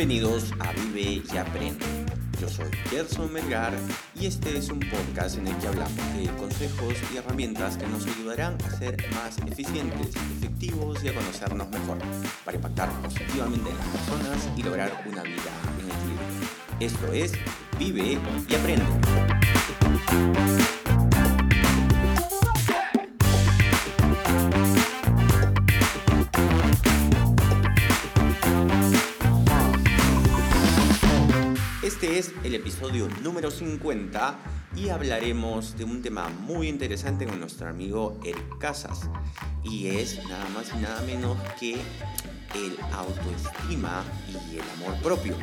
Bienvenidos a Vive y Aprende. Yo soy Gerson Melgar y este es un podcast en el que hablamos de consejos y herramientas que nos ayudarán a ser más eficientes, efectivos y a conocernos mejor para impactar positivamente en las personas y lograr una vida en equilibrio. Esto es Vive y Aprende. Episodio número 50 y hablaremos de un tema muy interesante con nuestro amigo Eric Casas. Y es nada más y nada menos que el autoestima y el amor propio.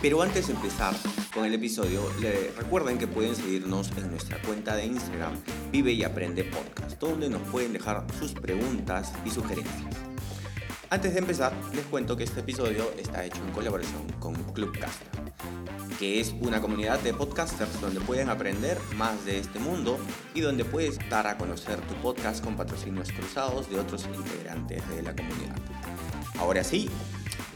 Pero antes de empezar con el episodio, le recuerden que pueden seguirnos en nuestra cuenta de Instagram, Vive y Aprende Podcast, donde nos pueden dejar sus preguntas y sugerencias. Antes de empezar, les cuento que este episodio está hecho en colaboración con Clubcaster, que es una comunidad de podcasters donde pueden aprender más de este mundo y donde puedes dar a conocer tu podcast con patrocinios cruzados de otros integrantes de la comunidad. Ahora sí,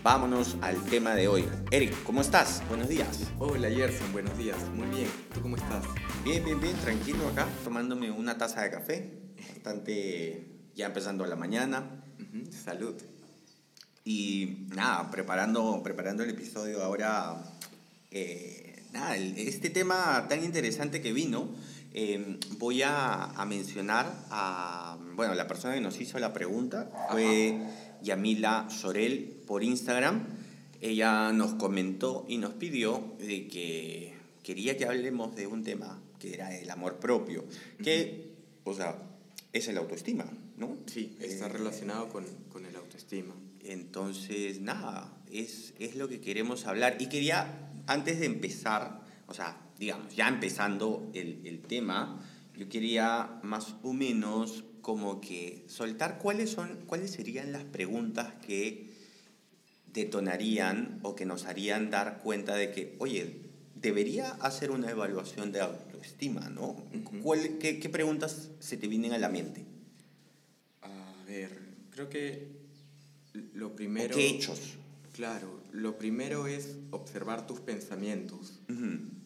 vámonos al tema de hoy. Eric, ¿cómo estás? Buenos días. Hola Gerson, buenos días. Muy bien. ¿Tú cómo estás? Bien, bien, bien, tranquilo acá, tomándome una taza de café, bastante ya empezando la mañana. Ujú, Salud. Y nada, preparando, preparando el episodio ahora, eh, nada, el- este tema tan interesante que vino, eh, voy a, a mencionar a, bueno, la persona que nos hizo la pregunta fue Yamila Sorel por Instagram. Ella nos comentó y nos pidió de que quería que hablemos de un tema que era el amor propio, que, o sea, es el autoestima, ¿no? Sí, está Eh, relacionado con, con el autoestima. Entonces, nada, es, es lo que queremos hablar. Y quería, antes de empezar, o sea, digamos, ya empezando el, el tema, yo quería más o menos como que soltar cuáles son, cuáles serían las preguntas que detonarían o que nos harían dar cuenta de que, oye, debería hacer una evaluación de autoestima, ¿no? ¿Cuál- qué, qué preguntas se te vienen a la mente? A ver, creo que lo ¿O primero... ¿Qué hechos? Claro, lo primero es observar tus pensamientos.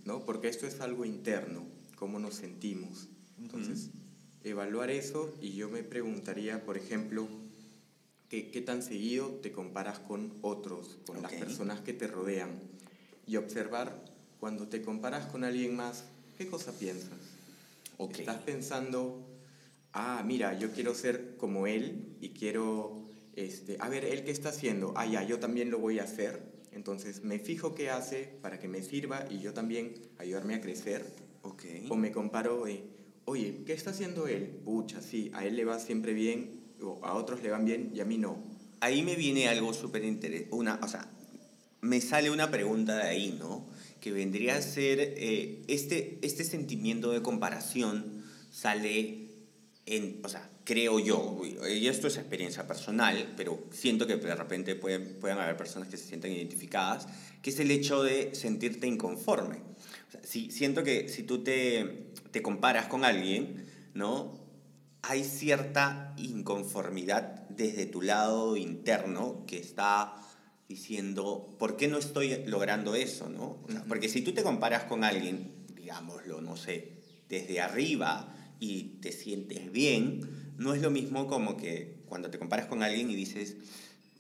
¿no? Porque esto es algo interno, cómo nos sentimos. Entonces, evaluar eso y yo me preguntaría, por ejemplo, ¿qué, qué tan seguido te comparas con otros, con las personas que te rodean? Y observar, cuando te comparas con alguien más, ¿qué cosa piensas? Ok. Estás pensando, ah, mira, yo quiero ser como él y quiero, este, a ver, él qué está haciendo, ah, ya, yo también lo voy a hacer. Entonces me fijo qué hace para que me sirva y yo también ayudarme a crecer. Ok. O me comparo de, oye, ¿qué está haciendo él? Pucha, sí, a él le va siempre bien, o a otros le van bien y a mí no. Ahí me viene algo súper interesante, o sea, me sale una pregunta de ahí, ¿no? Que vendría a ser, eh, este, este sentimiento de comparación sale en, o sea, creo yo, y esto es experiencia personal, pero siento que de repente pueden, pueden haber personas que se sientan identificadas, que es el hecho de sentirte inconforme. O sea, si, siento que si tú te, te comparas con alguien, ¿no? hay cierta inconformidad desde tu lado interno que está diciendo, ¿por qué no estoy logrando eso? ¿no? O sea. Porque si tú te comparas con alguien, digámoslo, no sé, desde arriba y te sientes bien, no es lo mismo como que cuando te comparas con alguien y dices,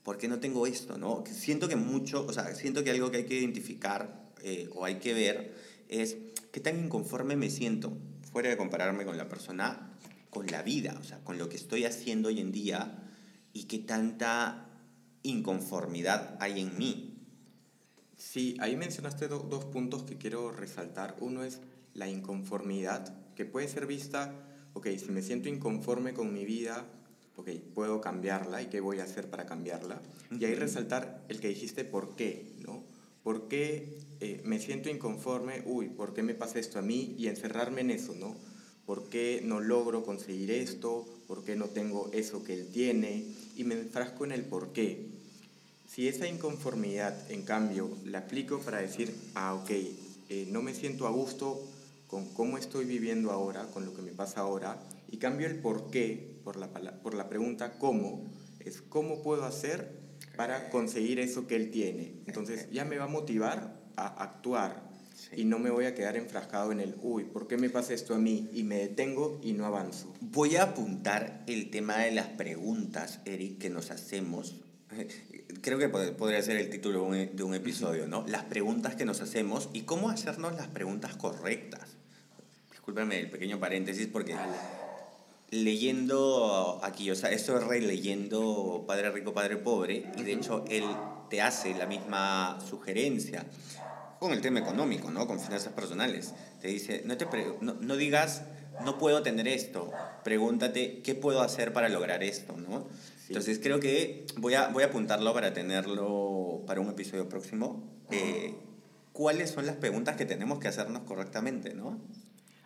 ¿por qué no tengo esto? ¿no? Siento que mucho, o sea, siento que algo que hay que identificar eh, o hay que ver es qué tan inconforme me siento, fuera de compararme con la persona, con la vida, o sea, con lo que estoy haciendo hoy en día y qué tanta inconformidad hay en mí. Sí, ahí mencionaste do- dos puntos que quiero resaltar. Uno es la inconformidad, que puede ser vista, ok, si me siento inconforme con mi vida, ok, puedo cambiarla y qué voy a hacer para cambiarla. Y ahí resaltar el que dijiste por qué, ¿no? ¿Por qué eh, me siento inconforme? Uy, ¿por qué me pasa esto a mí? Y encerrarme en eso, ¿no? ¿Por qué no logro conseguir esto? ¿Por qué no tengo eso que él tiene? Y me enfrasco en el por qué. Si esa inconformidad, en cambio, la aplico para decir, ah, ok, eh, no me siento a gusto con cómo estoy viviendo ahora, con lo que me pasa ahora, y cambio el por qué por la, por la pregunta cómo, es cómo puedo hacer para conseguir eso que él tiene. Entonces ya me va a motivar a actuar y no me voy a quedar enfrascado en el, uy, ¿por qué me pasa esto a mí? Y me detengo y no avanzo. Voy a apuntar el tema de las preguntas, Eric, que nos hacemos. Creo que podría ser el título de un episodio, ¿no? Las preguntas que nos hacemos y cómo hacernos las preguntas correctas. Discúlpame el pequeño paréntesis porque leyendo aquí, o sea, esto es releyendo Padre Rico, Padre Pobre, y de hecho él te hace la misma sugerencia con el tema económico, ¿no? Con finanzas personales. Te dice, no, te no, digas, no puedo tener esto, pregúntate, ¿qué puedo hacer para lograr esto, ¿no? Entonces creo que voy a, voy a apuntarlo para tenerlo para un episodio próximo. Eh, ¿Cuáles son las preguntas que tenemos que hacernos correctamente, ¿no?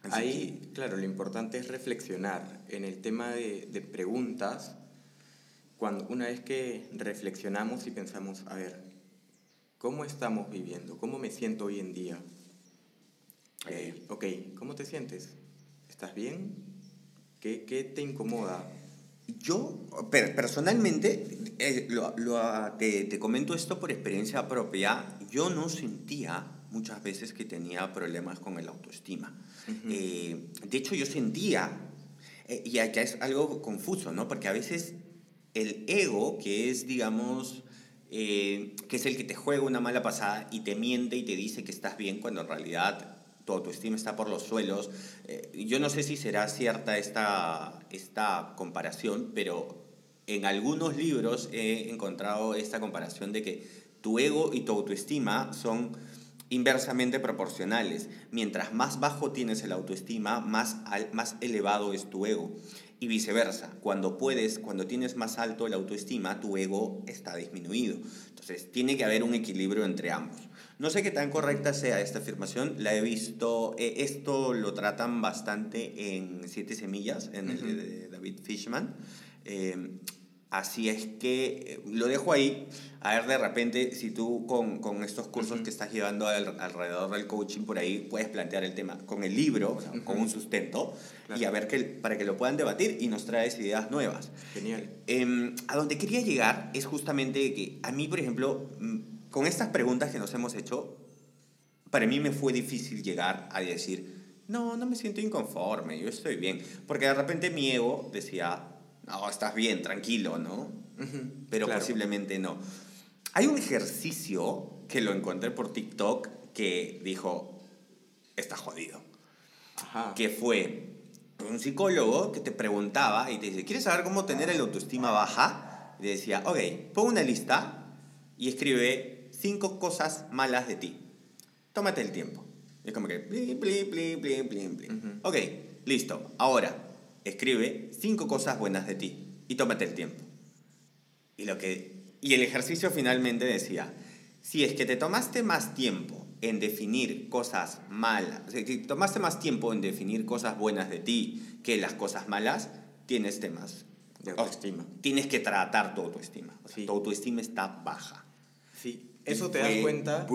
Ahí, claro, lo importante es reflexionar en el tema de, de, preguntas. Cuando, una vez que reflexionamos y pensamos, a ver, ¿cómo estamos viviendo? ¿Cómo me siento hoy en día? Eh, ok, ¿cómo te sientes? ¿Estás bien? ¿Qué, qué te incomoda? Yo, personalmente, eh, lo, lo, te, te comento esto por experiencia propia, yo no sentía muchas veces que tenía problemas con el autoestima. Eh, de hecho, yo sentía, eh, y acá es algo confuso, ¿no? Porque a veces el ego, que es, digamos, eh, que es el que te juega una mala pasada y te miente y te dice que estás bien cuando en realidad tu autoestima está por los suelos. yo no sé si será cierta esta, esta comparación, pero en algunos libros he encontrado esta comparación de que tu ego y tu autoestima son inversamente proporcionales. Mientras más bajo tienes el autoestima, más, más elevado es tu ego. Y viceversa, cuando puedes, cuando tienes más alto el autoestima, tu ego está disminuido. Entonces, tiene que haber un equilibrio entre ambos. No sé qué tan correcta sea esta afirmación, la he visto, eh, esto lo tratan bastante en Siete Semillas, en el de David Fishman. Eh, Así es que eh, lo dejo ahí. A ver, de repente, si tú con, con estos cursos que estás llevando alrededor del coaching por ahí, puedes plantear el tema con el libro, con un sustento, y a ver que, para que lo puedan debatir y nos traes ideas nuevas. Genial. Em, a donde quería llegar es justamente que a mí, por ejemplo, mm, con estas preguntas que nos hemos hecho, para mí me fue difícil llegar a decir, no, no me siento inconforme, yo estoy bien. Porque de repente mi ego decía, no, estás bien, tranquilo, ¿no? Pero posiblemente no. Hay un ejercicio que lo encontré por TikTok que dijo, está jodido. Que fue un psicólogo que te preguntaba y te dice, ¿quieres saber cómo tener el autoestima baja? Y te decía, ok, pon una lista y escribe cinco cosas malas de ti. Tómate el tiempo. Y es como que, bli. Ok, listo. Ahora, escribe cinco cosas buenas de ti y tómate el tiempo. Y, lo que, y el ejercicio finalmente decía, si es que te tomaste más tiempo en definir cosas malas, si tomaste más tiempo en definir cosas buenas de ti que las cosas malas, tienes temas de autoestima. tienes que tratar tu autoestima. Tu autoestima está baja. Sí, eso te das cuenta.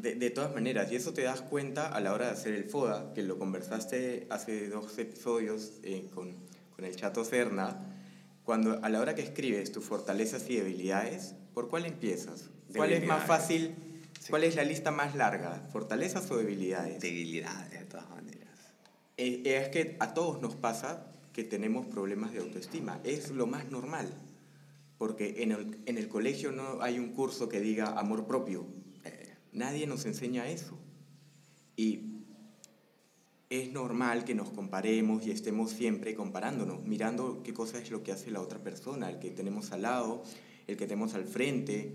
De, de, todas maneras, y eso te das cuenta a la hora de hacer el FODA, que lo conversaste hace dos episodios eh, con, con, el Chato Cerna, cuando a la hora que escribes tus fortalezas y debilidades, ¿por cuál empiezas? ¿Cuál es más fácil? ¿Cuál es la lista más larga? ¿Fortalezas o debilidades? Debilidades, de todas maneras. Eh, es que a todos nos pasa que tenemos problemas de autoestima. Es lo más normal. Porque en el, en el colegio no hay un curso que diga amor propio Nadie nos enseña eso. Y es normal que nos comparemos y estemos siempre comparándonos, mirando qué cosa es lo que hace la otra persona, el que tenemos al lado, el que tenemos al frente,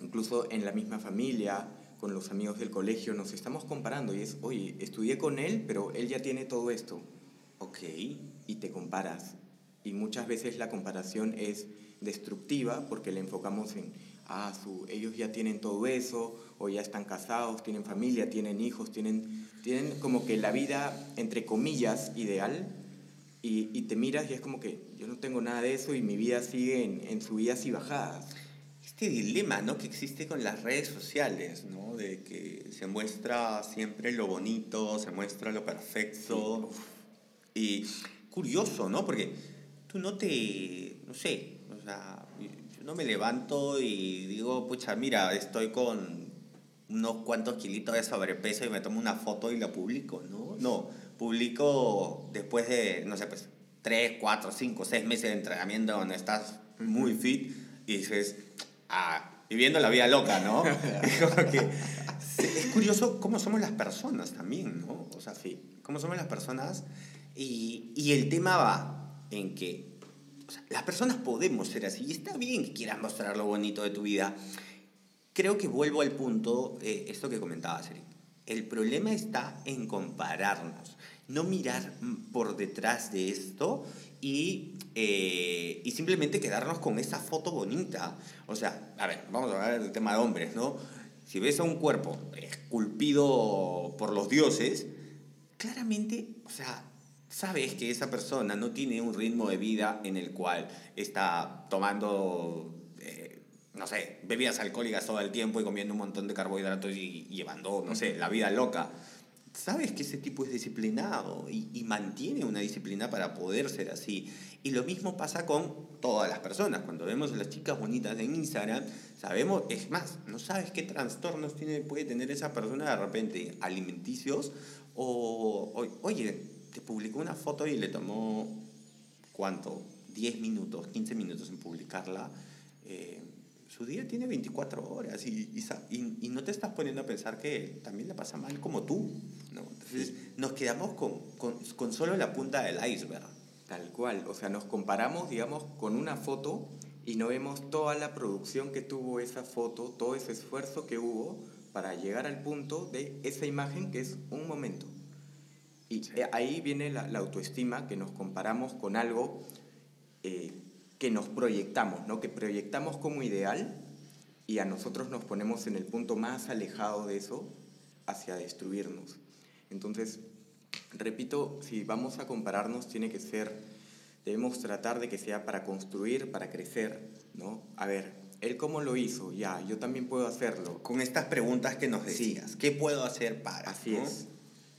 incluso en la misma familia, con los amigos del colegio, nos estamos comparando y es, oye, estudié con él, pero él ya tiene todo esto. Ok. Y te comparas. Y muchas veces la comparación es destructiva porque le enfocamos en, ah, su, ellos ya tienen todo eso, o ya están casados, tienen familia, tienen hijos, tienen, tienen como que la vida, entre comillas, ideal, y, y te miras y es como que yo no tengo nada de eso y mi vida sigue en, en subidas y bajadas. Este dilema ¿no? que existe con las redes sociales, ¿no? de que se muestra siempre lo bonito, se muestra lo perfecto. Y curioso, ¿no? Porque tú no te, no sé, o sea, no me levanto y digo, pucha, mira, estoy con unos cuantos kilitos de sobrepeso y me tomo una foto y la publico, ¿no? No, publico después de, no sé, pues, tres, cuatro, cinco, seis meses de entrenamiento donde estás muy fit y dices, ah, viviendo la vida loca, ¿no? es curioso cómo somos las personas también, ¿no? O sea, sí, cómo somos las personas y, y el tema va en que o sea, las personas podemos ser así y está bien que quieras mostrar lo bonito de tu vida. Creo que vuelvo al punto, eh, esto que comentabas, Eric. El problema está en compararnos, no mirar por detrás de esto y, eh, y simplemente quedarnos con esa foto bonita. O sea, a ver, vamos a hablar del tema de hombres, ¿no? Si ves a un cuerpo esculpido por los dioses, claramente, o sea, sabes que esa persona no tiene un ritmo de vida en el cual está tomando, eh, no sé, bebidas alcohólicas todo el tiempo y comiendo un montón de carbohidratos y, llevando, no sé, la vida loca. Sabes que ese tipo es disciplinado y, y, mantiene una disciplina para poder ser así. Y lo mismo pasa con todas las personas. Cuando vemos a las chicas bonitas en Instagram, sabemos, es más, no sabes qué trastornos tiene, puede tener esa persona de repente alimenticios o, o oye, te publicó una foto y le tomó, ¿cuánto? 10 minutos, 15 minutos en publicarla. Eh, su día tiene 24 horas y, y, y, no te estás poniendo a pensar que también le pasa mal como tú. ¿no? Entonces nos quedamos con, con, con, solo la punta del iceberg. Tal cual, o sea, nos comparamos, digamos, con una foto y no vemos toda la producción que tuvo esa foto, todo ese esfuerzo que hubo para llegar al punto de esa imagen que es un momento. Y ahí viene la, autoestima, que nos comparamos con algo eh, que nos proyectamos, ¿no? que proyectamos como ideal y a nosotros nos ponemos en el punto más alejado de eso hacia destruirnos. Entonces, repito, si vamos a compararnos, tiene que ser, debemos tratar de que sea para construir, para crecer, ¿no? A ver, él cómo lo hizo, ya, yo también puedo hacerlo. Con estas preguntas que nos decías, ¿qué puedo hacer para? Así es.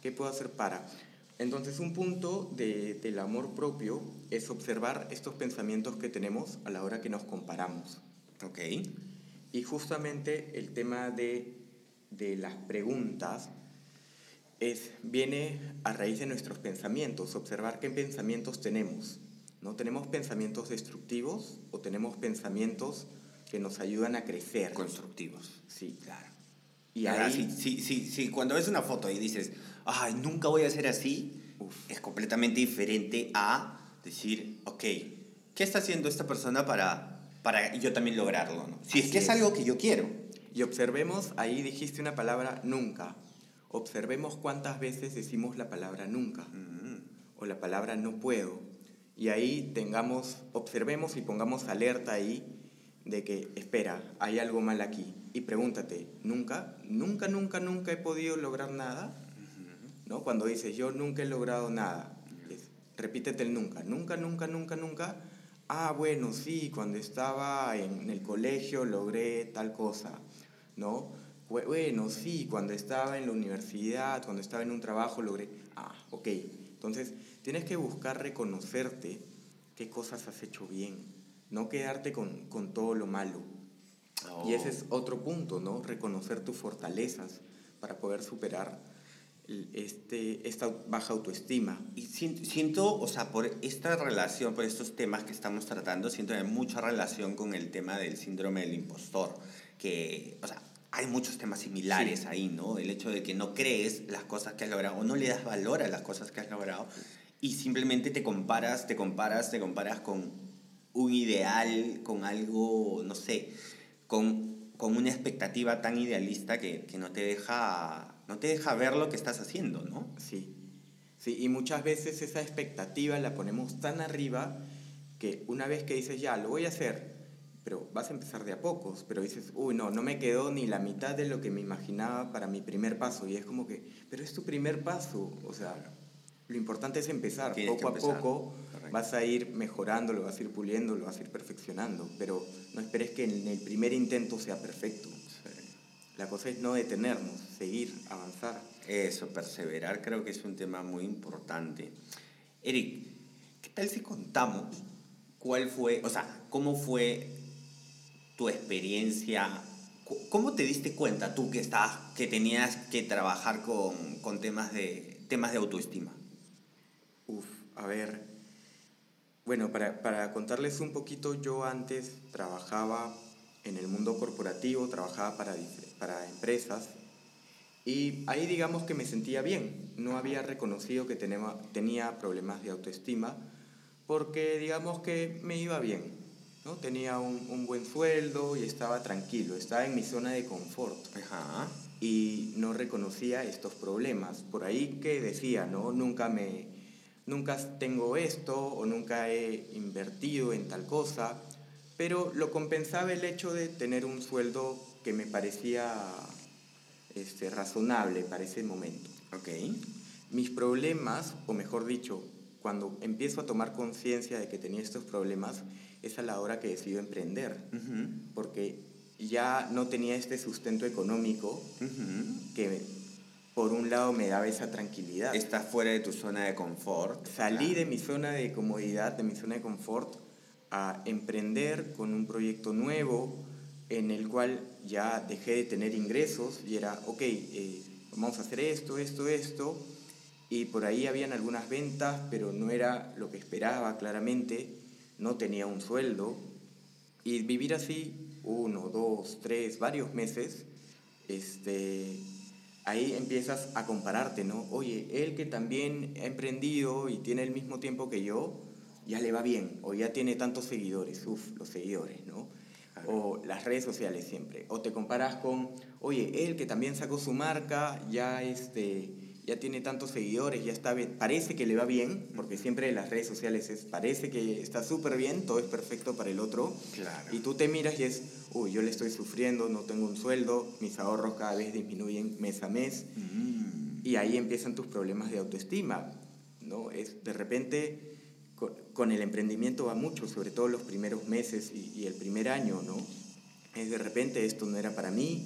¿Qué puedo hacer para? Entonces, un punto de, del amor propio es observar estos pensamientos que tenemos a la hora que nos comparamos. Ok. Y justamente el tema de, de las preguntas es, viene a raíz de nuestros pensamientos, observar qué pensamientos tenemos. ¿no? ¿Tenemos pensamientos destructivos o tenemos pensamientos que nos ayudan a crecer? Constructivos. Sí, claro. Y ahí... sí, sí, sí, cuando ves una foto y dices, ay, nunca voy a ser así, es completamente diferente a decir, ok, ¿qué está haciendo esta persona para, para yo también lograrlo? ¿no? Si es que es. algo que yo quiero. Y observemos, ahí dijiste una palabra nunca. Observemos cuántas veces decimos la palabra nunca mm. o la palabra no puedo. Y ahí tengamos, observemos y pongamos alerta ahí de que, espera, hay algo mal aquí. Y pregúntate, ¿nunca, nunca, nunca, nunca he podido lograr nada? ¿No? Cuando dices, yo nunca he logrado nada, repítete el nunca, nunca, nunca, nunca, nunca. Ah, bueno, sí, cuando estaba en el colegio logré tal cosa, ¿no? Bueno, sí, cuando estaba en la universidad, cuando estaba en un trabajo logré... Ah, ok. Entonces, tienes que buscar reconocerte qué cosas has hecho bien, no quedarte con, con todo lo malo. Y ese es oh. otro punto, ¿no? Reconocer tus fortalezas para poder superar este, esta baja autoestima. Y siento, o sea, por esta relación, por estos temas que estamos tratando, siento que hay mucha relación con el tema del síndrome del impostor, que, o sea, hay muchos temas similares ahí, ¿no? El hecho de que no crees las cosas que has logrado o no le das valor a las cosas que has logrado y simplemente te comparas, te comparas, te comparas con un ideal, con algo, no sé, con, con una expectativa tan idealista que, que no te deja no te deja ver lo que estás haciendo, ¿no? Sí. Sí, y muchas veces esa expectativa la ponemos tan arriba que una vez que dices, ya, lo voy a hacer, pero vas a empezar de a pocos, pero dices, uy, no, no me quedó ni la mitad de lo que me imaginaba para mi primer paso. Y es como que, pero es tu primer paso, o sea, lo importante es empezar, poco a poco vas a ir mejorando, lo vas a ir puliendo, lo vas a ir perfeccionando, pero no esperes que en el primer intento sea perfecto. La cosa es no detenernos, seguir, avanzar. Eso, perseverar creo que es un tema muy importante. Eric, ¿qué tal si contamos cuál fue, o sea, cómo fue tu experiencia, ¿cómo te diste cuenta tú que, estás, que tenías que trabajar con, con temas, de, temas de autoestima? Uf, a ver. Bueno, para, para contarles un poquito, yo antes trabajaba en el mundo corporativo, trabajaba para, para empresas y ahí digamos que me sentía bien. No había reconocido que tenía, tenía problemas de autoestima porque digamos que me iba bien. ¿no? Tenía un, un buen sueldo y estaba tranquilo, estaba en mi zona de confort. Ajá. Y no reconocía estos problemas. Por ahí que decía, ¿no? Nunca me, nunca tengo esto o nunca he invertido en tal cosa, pero lo compensaba el hecho de tener un sueldo que me parecía este, razonable para ese momento. Ok. Mis problemas, o mejor dicho, cuando empiezo a tomar conciencia de que tenía estos problemas, es a la hora que decido emprender, porque ya no tenía este sustento económico que por un lado me daba esa tranquilidad. Estás fuera de tu zona de confort. Salí de mi zona de comodidad, de mi zona de confort, a emprender con un proyecto nuevo en el cual ya dejé de tener ingresos y era, ok, eh, vamos a hacer esto, esto, esto. Y por ahí habían algunas ventas, pero no era lo que esperaba claramente. No tenía un sueldo. Y vivir así uno, dos, tres, varios meses, este, ahí empiezas a compararte, ¿no? Oye, él que también ha emprendido y tiene el mismo tiempo que yo, ya le va bien, o ya tiene tantos seguidores, uff, los seguidores, ¿no? O las redes sociales siempre. O te comparas con, oye, él que también sacó su marca, ya este ya tiene tantos seguidores, ya está bien, parece que le va bien, porque siempre en las redes sociales es, parece que está súper bien, todo es perfecto para el otro, claro. y tú te miras y es, uy, yo le estoy sufriendo, no tengo un sueldo, mis ahorros cada vez disminuyen mes a mes, Mm. y ahí empiezan tus problemas de autoestima, ¿no? Es, de repente, con, el emprendimiento va mucho, sobre todo los primeros meses y, y el primer año, ¿no? Es de repente esto no era para mí,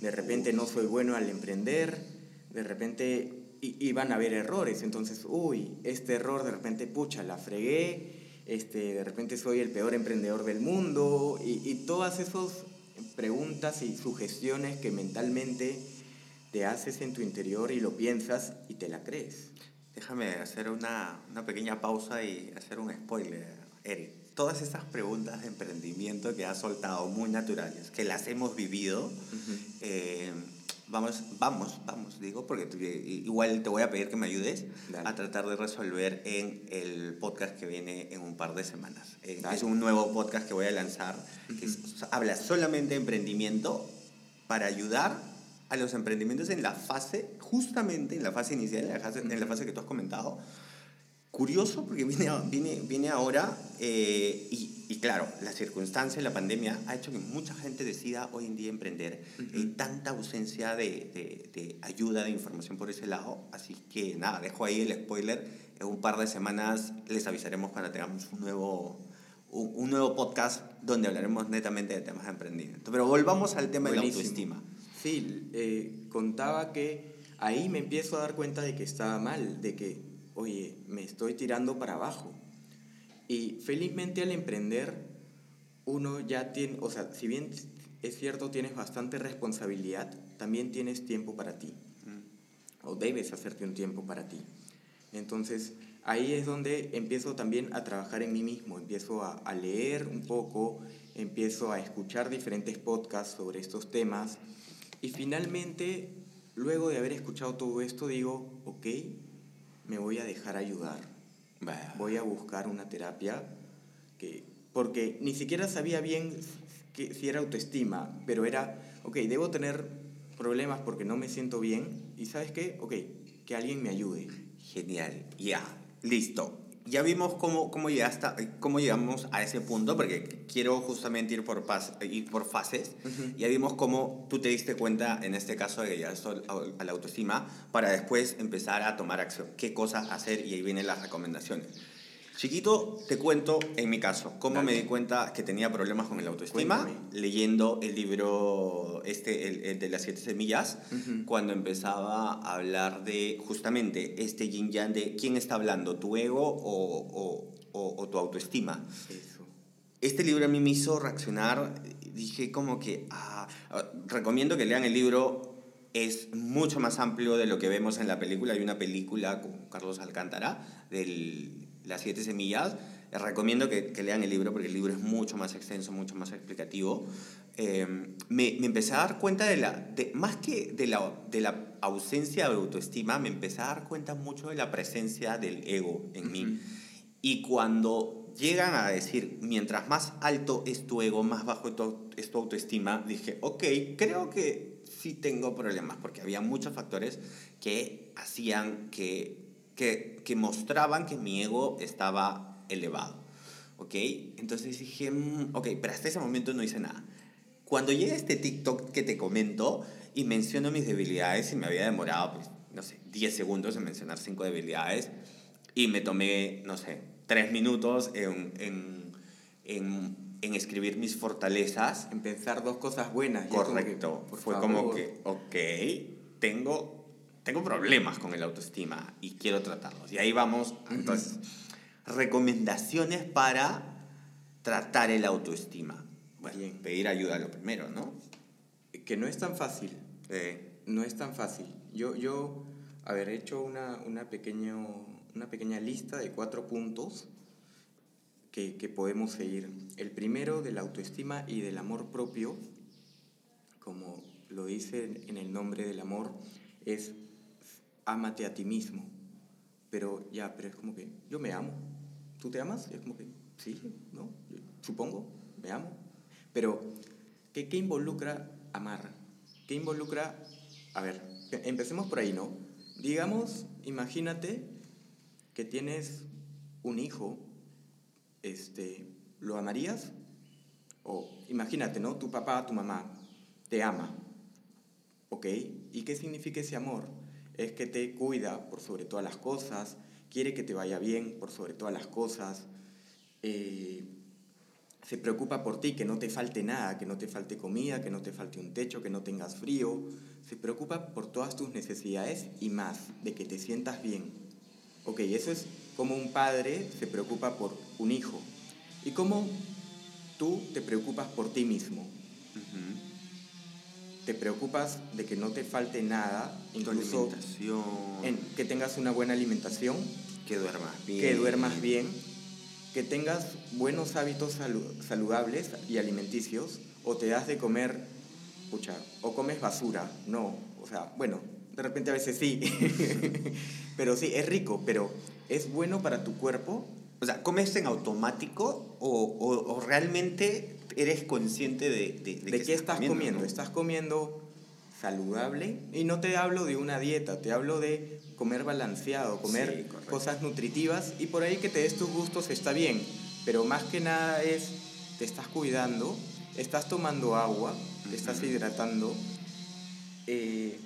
de repente no soy bueno al emprender, de repente iban a haber errores, entonces, uy, este error de repente, pucha, la fregué, este, de repente soy el peor emprendedor del mundo, y, y todas esas preguntas y sugestiones que mentalmente te haces en tu interior y lo piensas y te la crees. Déjame hacer una, una pequeña pausa y hacer un spoiler, Eric. Todas estas preguntas de emprendimiento que has soltado muy naturales, que las hemos vivido, eh, vamos, vamos, vamos, digo, porque tú- igual te voy a pedir que me ayudes Dale. a tratar de resolver en el podcast que viene en un par de semanas. Eh, es un nuevo podcast que voy a lanzar que es- habla solamente de emprendimiento para ayudar a los emprendimientos en la fase, justamente en la fase inicial, en la fase, en la fase que tú has comentado. Curioso porque viene, viene, viene ahora eh, y, y claro, la circunstancia, la pandemia ha hecho que mucha gente decida hoy en día emprender. Hay tanta ausencia de, de, de ayuda, de información por ese lado. Así que nada, dejo ahí el spoiler. En un par de semanas les avisaremos cuando tengamos un nuevo, un, un nuevo podcast donde hablaremos netamente de temas de emprendimiento. Pero volvamos al tema de la Buenísimo. autoestima. Sí, eh, contaba que ahí me empiezo a dar cuenta de que estaba mal, de que, oye, me estoy tirando para abajo. Y felizmente al emprender, uno ya tiene, o sea, si bien es cierto, tienes bastante responsabilidad, también tienes tiempo para ti. O debes hacerte un tiempo para ti. Entonces, ahí es donde empiezo también a trabajar en mí mismo, empiezo a, a leer un poco, empiezo a escuchar diferentes podcasts sobre estos temas y finalmente, luego de haber escuchado todo esto, digo, ok, me voy a dejar ayudar, voy a buscar una terapia que, porque ni siquiera sabía bien que, si era autoestima, pero era, ok, debo tener problemas porque no me siento bien y sabes qué, ok, que alguien me ayude. Genial, ya, listo. Ya vimos cómo, cómo, llegaste, cómo llegamos a ese punto, porque quiero justamente ir por, pas, ir por fases. Ya vimos cómo tú te diste cuenta, en este caso, de a a la autoestima, para después empezar a tomar acción. ¿Qué cosas hacer? Y ahí vienen las recomendaciones. Chiquito, te cuento, en mi caso, cómo Dale. me di cuenta que tenía problemas con el autoestima, Cuéntame. leyendo el libro este, el, el de las siete semillas, Ujú. cuando empezaba a hablar de justamente este yin yang de quién está hablando, tu ego o, o- o- o tu autoestima. Eso. Este libro a mí me hizo reaccionar dije como que, ah, recomiendo que lean el libro, es mucho más amplio de lo que vemos en la película. Hay una película con Carlos Alcántara, de Las Siete Semillas. Les recomiendo que, que, lean el libro porque el libro es mucho más extenso, mucho más explicativo. Eh, me, me, empecé a dar cuenta de la, de, más que de la, de la ausencia de autoestima, me empecé a dar cuenta mucho de la presencia del ego en uh -huh. mí. Y cuando llegan a decir, mientras más alto es tu ego, más bajo es tu autoestima, dije, ok, creo que sí tengo problemas, porque había muchos factores que hacían que, que, que mostraban que mi ego estaba elevado. ¿Ok? Entonces dije, mm, ok, pero hasta ese momento no hice nada. Cuando llega este TikTok que te comento y menciono mis debilidades, y me había demorado, pues, no sé, 10 segundos en mencionar 5 debilidades, y me tomé, no sé, 3 minutos en, en, en, en escribir mis fortalezas. En pensar dos cosas buenas. Correcto. Que, Fue favor. como que, ok, tengo, tengo problemas con el autoestima y quiero tratarlos. Y ahí vamos, uh -huh. entonces, recomendaciones para tratar el autoestima. Bueno, Bien. pedir ayuda lo primero, ¿no? Que no es tan fácil. Eh. No es tan fácil. Yo, yo haber hecho una, una, pequeño, una pequeña lista de cuatro puntos que, que, podemos seguir. El primero de la autoestima y del amor propio, como lo dice en el nombre del amor, es ámate a ti mismo. Pero ya, pero es como que yo me amo. ¿Tú te amas? es como que sí, ¿no? Supongo, me amo. Pero, ¿qué, ¿qué, involucra amar? ¿Qué involucra, a ver, empecemos por ahí, ¿no? Digamos, imagínate que tienes un hijo, este, ¿lo amarías? O imagínate, ¿no? Tu papá, tu mamá te ama, ¿ok? ¿Y qué significa ese amor? Es que te cuida por sobre todas las cosas, quiere que te vaya bien por sobre todas las cosas, eh, se preocupa por ti, que no te falte nada, que no te falte comida, que no te falte un techo, que no tengas frío. Se preocupa por todas tus necesidades y más, de que te sientas bien. Ok, eso es como un padre se preocupa por un hijo. Y cómo tú te preocupas por ti mismo. Uh. Te preocupas de que no te falte nada, incluso en que tengas una buena alimentación, que duermas bien, que duermas bien. Que tengas buenos hábitos saludables y alimenticios. O te das de comer, pucha, o comes basura, no, o sea, bueno, de repente a veces sí, pero sí, es rico, pero es bueno para tu cuerpo. O sea, ¿comes en automático o, o, o realmente eres consciente de, de, de, de qué estás comiendo? comiendo? ¿no? Estás comiendo saludable y no te hablo de una dieta, te hablo de comer balanceado, comer sí, cosas nutritivas y por ahí que te des tus gustos está bien, pero más que nada es, te estás cuidando, estás tomando agua, te estás hidratando. Eh,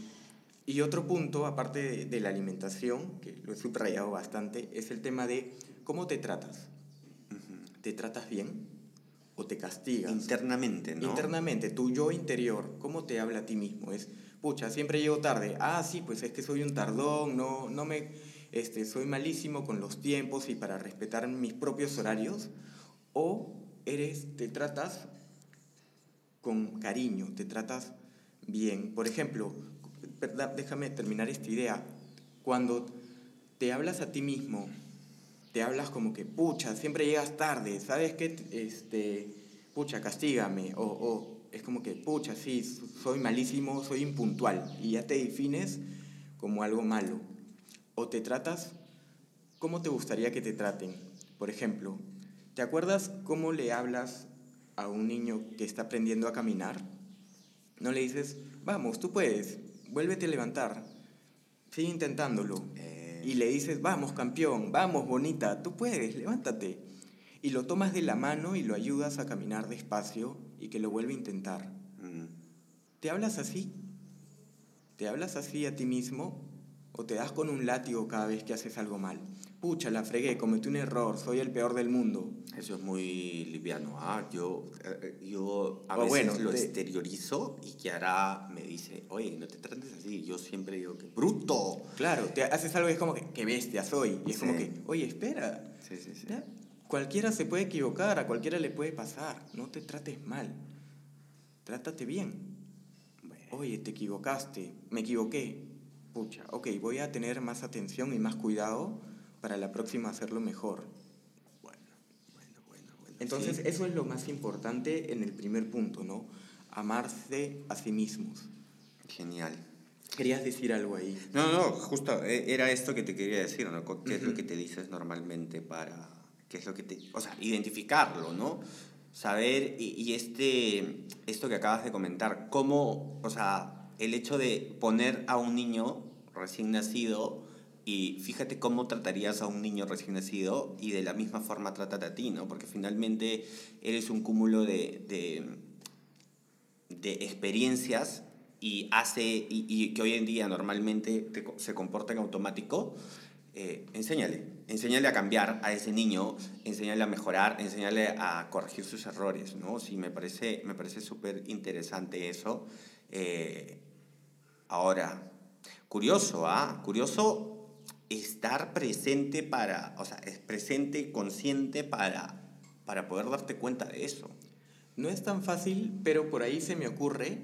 y otro punto, aparte de, de, la alimentación, que lo he subrayado bastante, es el tema de cómo te tratas. Uh -huh. ¿Te tratas bien? O te castigas. Internamente, ¿no? Internamente, tu yo interior, ¿cómo te habla a ti mismo? Es, pucha, siempre llego tarde. Ah, sí, pues es que soy un tardón, no, no me, este, soy malísimo con los tiempos y para respetar mis propios horarios. O eres, te tratas con cariño, te tratas bien. Por ejemplo, déjame terminar esta idea. Cuando te hablas a ti mismo te hablas como que, pucha, siempre llegas tarde, ¿sabes qué? Este, pucha, castígame, o, o es como que, pucha, sí, soy malísimo, soy impuntual, y ya te defines como algo malo. O te tratas como te gustaría que te traten. Por ejemplo, ¿te acuerdas cómo le hablas a un niño que está aprendiendo a caminar? No le dices, vamos, tú puedes, vuélvete a levantar, sigue intentándolo. Eh y le dices, vamos campeón, vamos bonita, tú puedes, levántate. Y lo tomas de la mano y lo ayudas a caminar despacio y que lo vuelva a intentar. Mm. ¿Te hablas así? ¿Te hablas así a ti mismo? ¿O te das con un látigo cada vez que haces algo mal? Pucha, la fregué, cometí un error, soy el peor del mundo. Eso es muy liviano. Ah, yo, eh, yo a o veces bueno, lo te... exteriorizo y Kiara me dice, oye, no te trates así. Yo siempre digo que bruto. Claro, te haces algo y es como que, qué bestia soy. Y es sí. como que, oye, espera. Sí, sí, sí. ¿Ya? Cualquiera se puede equivocar, a cualquiera le puede pasar. No te trates mal. trátate bien. Oye, te equivocaste, me equivoqué. Pucha, ok, voy a tener más atención y más cuidado para la próxima hacerlo mejor. Bueno, bueno, bueno, bueno. Entonces, Sí. eso es lo más importante en el primer punto, ¿no? Amarse a sí mismos. Genial. Querías decir algo ahí. No, no, justo eh, era esto que te quería decir, ¿no? ¿Qué es lo que te dices normalmente para, qué es lo que te, o sea, identificarlo, ¿no? Saber, y, y este, esto que acabas de comentar, cómo, o sea, el hecho de poner a un niño recién nacido y fíjate cómo tratarías a un niño recién nacido y de la misma forma trátate a ti, ¿no? Porque finalmente eres un cúmulo de, de, de experiencias y hace y, y que hoy en día normalmente te se comporta en automático, eh, enséñale, enséñale a cambiar a ese niño, enséñale a mejorar, enséñale a corregir sus errores, ¿no? Sí, me parece, me parece súper interesante eso. Eh, ahora, curioso, ¿ah? Curioso estar presente para, o sea, es presente, consciente para, para poder darte cuenta de eso. No es tan fácil, pero por ahí se me ocurre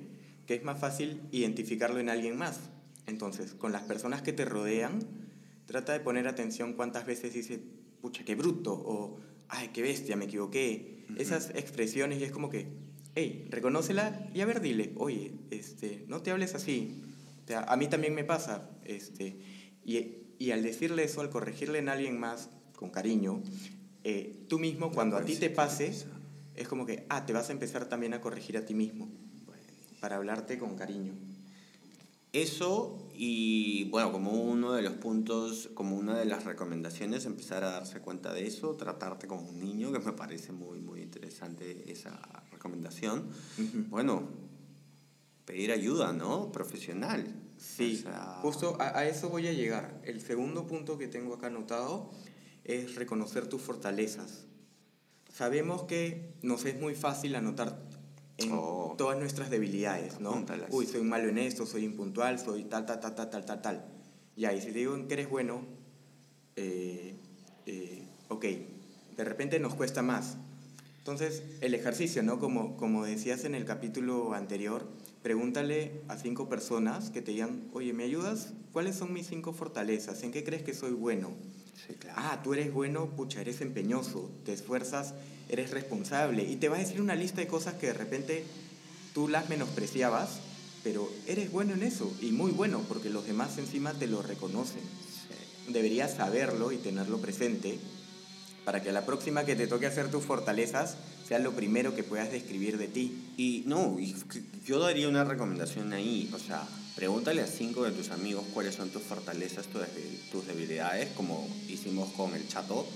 que es más fácil identificarlo en alguien más. Entonces, con las personas que te rodean, trata de poner atención cuántas veces dice, pucha, qué bruto, o, ay, qué bestia, me equivoqué. Esas expresiones y es como que, hey, reconócela y a ver, dile, oye, este, no te hables así. O sea, a mí también me pasa. Este, y, y al decirle eso, al corregirle en alguien más, con cariño, eh, tú mismo, cuando a ti te pase, es como que, ah, te vas a empezar también a corregir a ti mismo, para hablarte con cariño. Eso y bueno, como uno de los puntos, como una de las recomendaciones, empezar a darse cuenta de eso, tratarte como un niño, que me parece muy, muy interesante esa recomendación. Ujú. Bueno, pedir ayuda, ¿no? Profesional. Sí, O sea, justo a, a eso voy a llegar. El segundo punto que tengo acá anotado es reconocer tus fortalezas. Sabemos que nos es muy fácil anotar en Oh. todas nuestras debilidades, ¿no? Apúntalas. Uy, soy malo en esto, soy impuntual, soy tal, tal, tal, tal, tal, tal, tal. Ya, y si te digo en que eres bueno, eh, eh, ok, de repente nos cuesta más. Entonces, el ejercicio, ¿no? Como, como decías en el capítulo anterior, pregúntale a cinco personas que te digan, oye, ¿me ayudas? ¿Cuáles son mis cinco fortalezas? ¿En qué crees que soy bueno? Sí, claro. Ah, tú eres bueno, pucha, eres empeñoso, te esfuerzas, eres responsable. Y te va a decir una lista de cosas que de repente tú las menospreciabas, pero eres bueno en eso, y muy bueno, porque los demás encima te lo reconocen. Sí. Deberías saberlo y tenerlo presente para que a la próxima que te toque hacer tus fortalezas sea lo primero que puedas describir de ti. Y no, y yo daría una recomendación ahí, o sea, pregúntale a cinco de tus amigos cuáles son tus fortalezas, tus, debil- tus debilidades, como hicimos con el chato.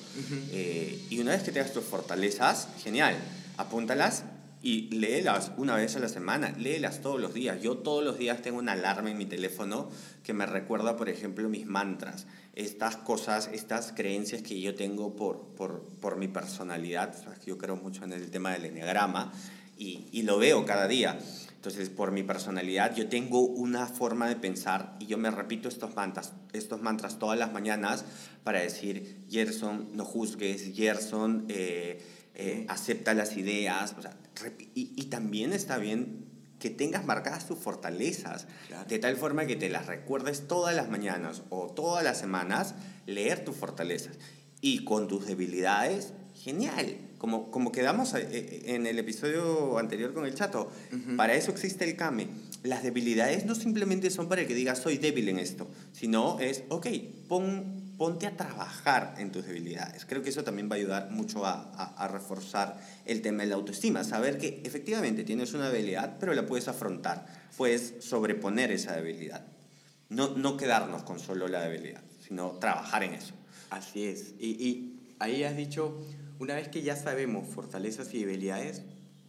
Eh, y una vez que tengas tus fortalezas, genial, apúntalas y léelas una vez a la semana, léelas todos los días. Yo todos los días tengo una alarma en mi teléfono que me recuerda, por ejemplo, mis mantras, estas cosas, estas creencias que yo tengo por, por, por mi personalidad. Sabes que yo creo mucho en el tema del enneagrama y, y lo veo cada día. Entonces, por mi personalidad, yo tengo una forma de pensar y yo me repito estos mantras, estos mantras todas las mañanas para decir, Gerson, no juzgues, Gerson, eh, eh, acepta las ideas. O sea, y, y también está bien que tengas marcadas tus fortalezas, Claro. de tal forma que te las recuerdes todas las mañanas o todas las semanas, leer tus fortalezas. Y con tus debilidades, genial. Como, como quedamos eh, eh, en el episodio anterior con el chato, Ujú. para eso existe el CAME. Las debilidades no simplemente son para que digas soy débil en esto, sino es, ok, pon, ponte a trabajar en tus debilidades. Creo que eso también va a ayudar mucho a, a- a reforzar el tema de la autoestima. Saber que efectivamente tienes una debilidad, pero la puedes afrontar, puedes sobreponer esa debilidad. No, no quedarnos con solo la debilidad, sino trabajar en eso. Así es. Y, y ahí has dicho, una vez que ya sabemos fortalezas y debilidades,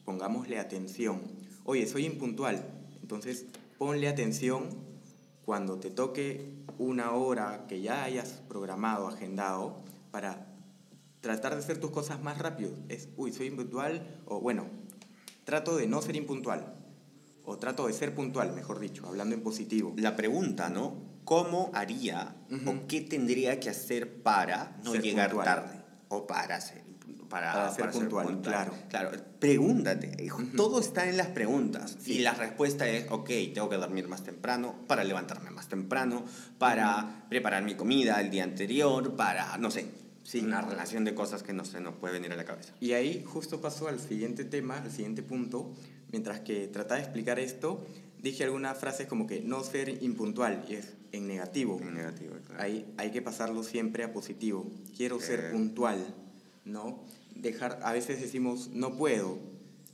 pongámosle atención. Oye, soy impuntual, entonces ponle atención cuando te toque una hora que ya hayas programado, agendado, para tratar de hacer tus cosas más rápido. Es, uy, soy impuntual, o bueno, trato de no ser impuntual, o trato de ser puntual, mejor dicho, hablando en positivo. La pregunta, ¿no? ¿Cómo haría o qué tendría que hacer para no Ser llegar puntual. tarde o para ser Para, ser, puntual, claro. Claro, pregúntate, todo está en las preguntas. Y la respuesta es, ok, tengo que dormir más temprano, para levantarme más temprano, para preparar mi comida el día anterior, para, no sé, sí. una relación de cosas que no se nos puede venir a la cabeza. Y ahí justo pasó al siguiente tema, al siguiente punto, mientras que trataba de explicar esto, dije algunas frases como que no ser impuntual, y es en negativo. En negativo, claro. Ahí hay que pasarlo siempre a positivo. Quiero ser puntual, ¿no? Dejar, a veces decimos, no puedo.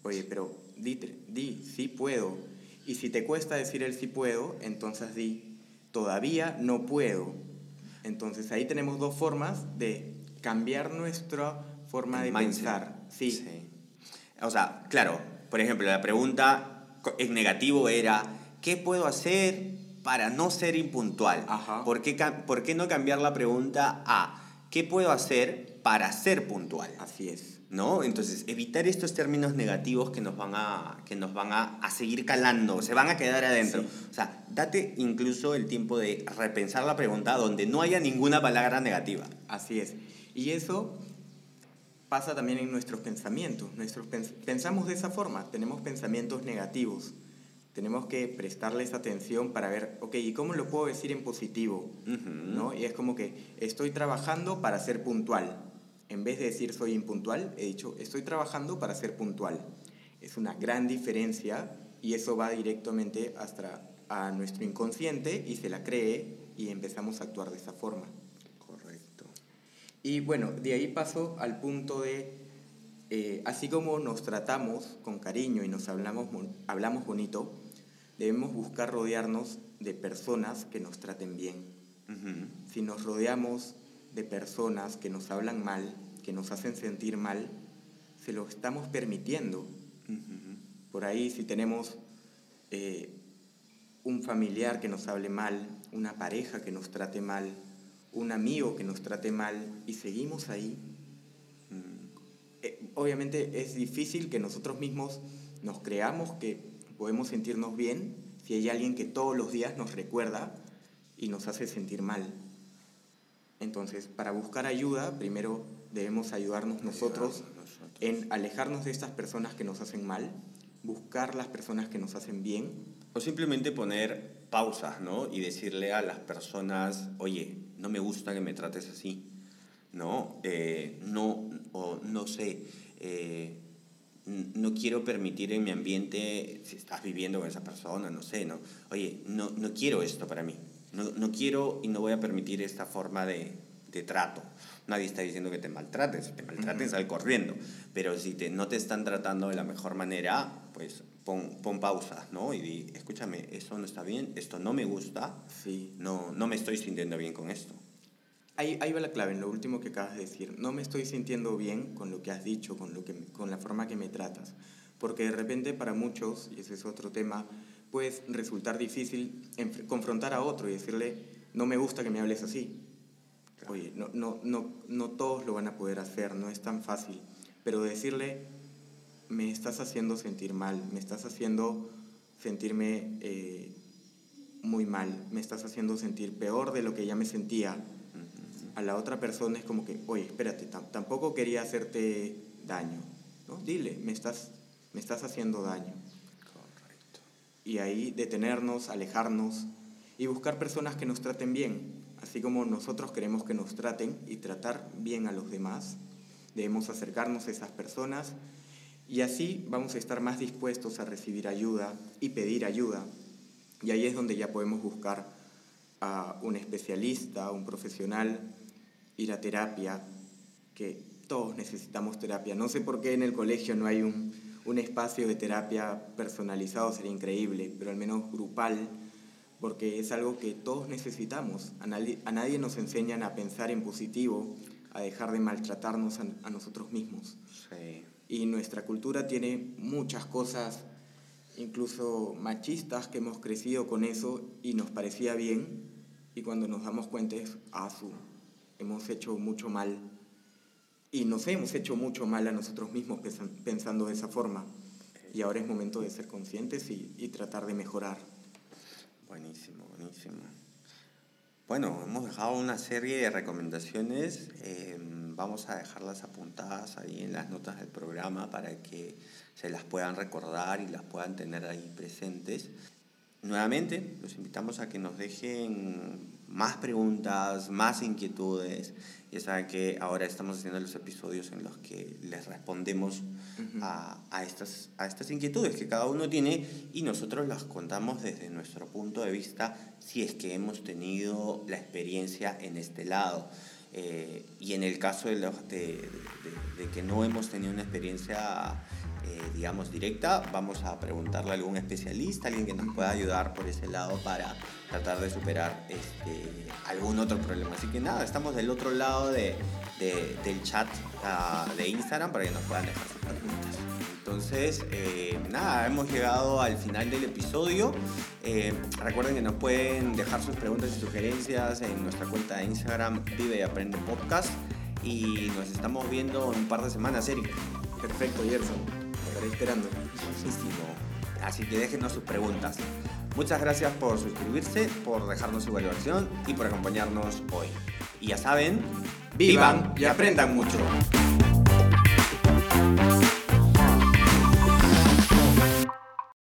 Oye, pero di, di, sí puedo. Y si te cuesta decir el sí puedo, entonces di, todavía no puedo. Entonces ahí tenemos dos formas de cambiar nuestra forma de pensar. Sí. sí. O sea, claro, por ejemplo, la pregunta en negativo era, ¿qué puedo hacer para no ser impuntual? ¿Por, qué, ¿Por qué no cambiar la pregunta a, ¿qué puedo hacer para ser puntual? Así es. ¿no? Entonces, evitar estos términos negativos que nos van a, que nos van a, a seguir calando, se van a quedar adentro. O sea, date incluso el tiempo de repensar la pregunta donde no haya ninguna palabra negativa. Así es. Y eso pasa también en nuestros pensamientos. Nuestros pensamos de esa forma, tenemos pensamientos negativos. Tenemos que prestarles atención para ver, ok, ¿y cómo lo puedo decir en positivo? ¿No? Y es como que estoy trabajando para ser puntual. En vez de decir soy impuntual, he dicho estoy trabajando para ser puntual. Es una gran diferencia y eso va directamente hasta a nuestro inconsciente y se la cree y empezamos a actuar de esa forma. Y bueno, de ahí paso al punto de, eh, así como nos tratamos con cariño y nos hablamos, hablamos bonito, debemos buscar rodearnos de personas que nos traten bien. Si nos rodeamos de personas que nos hablan mal, que nos hacen sentir mal, se lo estamos permitiendo. Por ahí si tenemos eh, un familiar que nos hable mal, una pareja que nos trate mal, un amigo que nos trate mal y seguimos ahí, eh, obviamente es difícil que nosotros mismos nos creamos que podemos sentirnos bien si hay alguien que todos los días nos recuerda y nos hace sentir mal. Entonces, para buscar ayuda, primero debemos ayudarnos nosotros en alejarnos de estas personas que nos hacen mal, buscar las personas que nos hacen bien. O simplemente poner pausas, ¿no? Y decirle a las personas, oye, no me gusta que me trates así, ¿no? Eh, no, o no sé, eh, no quiero permitir en mi ambiente, si estás viviendo con esa persona, no sé, ¿no? Oye, no, no quiero esto para mí, no, no quiero y no voy a permitir esta forma de, de trato. Nadie está diciendo que te maltrates, si te maltrates, sal corriendo. Pero si te, no te están tratando de la mejor manera, pues pon, pon pausa, ¿no? Y di, escúchame, esto no está bien, esto no me gusta, sí. no, no me estoy sintiendo bien con esto. Ahí, ahí va la clave, en lo último que acabas de decir. No me estoy sintiendo bien con lo que has dicho, con, lo que, con la forma que me tratas. Porque de repente para muchos, y ese es otro tema, puede resultar difícil confrontar a otro y decirle, no me gusta que me hables así. Oye, no, no, no, no todos lo van a poder hacer, no es tan fácil. Pero decirle, me estás haciendo sentir mal, me estás haciendo sentirme eh, muy mal, me estás haciendo sentir peor de lo que ya me sentía. A la otra persona es como que, oye, espérate, tampoco quería hacerte daño. ¿no? Dile, me estás, me estás haciendo daño. Y ahí detenernos, alejarnos y buscar personas que nos traten bien. Así como nosotros queremos que nos traten y tratar bien a los demás, debemos acercarnos a esas personas y así vamos a estar más dispuestos a recibir ayuda y pedir ayuda. Y ahí es donde ya podemos buscar a un especialista, a un profesional, ir a terapia, que todos necesitamos terapia. No sé por qué en el colegio no hay un, un espacio de terapia personalizado, sería increíble, pero al menos grupal, porque es algo que todos necesitamos. A nadie, a nadie nos enseñan a pensar en positivo, a dejar de maltratarnos a, a nosotros mismos. Sí y nuestra cultura tiene muchas cosas, incluso machistas, que hemos crecido con eso y nos parecía bien y cuando nos damos cuenta es, ah, su, hemos hecho mucho mal y nos hemos hecho mucho mal a nosotros mismos pensando de esa forma y ahora es momento de ser conscientes y, y tratar de mejorar. Buenísimo, buenísimo. Bueno, hemos dejado una serie de recomendaciones eh, vamos a dejarlas apuntadas ahí en las notas del programa para que se las puedan recordar y las puedan tener ahí presentes. Nuevamente, los invitamos a que nos dejen más preguntas, más inquietudes. Ya saben que ahora estamos haciendo los episodios en los que les respondemos a, a, estas, a estas inquietudes que cada uno tiene y nosotros las contamos desde nuestro punto de vista si es que hemos tenido la experiencia en este lado. Eh, y en el caso de, de, de, de, que no hemos tenido una experiencia eh, digamos, directa, vamos a preguntarle a algún especialista, alguien que nos pueda ayudar por ese lado para tratar de superar este, algún otro problema. Así que nada, estamos del otro lado de, de, del chat uh, de Instagram para que nos puedan dejar sus preguntas. Entonces, eh, nada, hemos llegado al final del episodio. Eh, recuerden que nos pueden dejar sus preguntas y sugerencias en nuestra cuenta de Instagram, Vive y Aprende Podcast. Y nos estamos viendo en un par de semanas, Eric. Perfecto, Gerson reiterando muchísimo. Así que déjenos sus preguntas. Muchas gracias por suscribirse, por dejarnos su valoración y por acompañarnos hoy. Y ya saben, vivan y aprendan mucho.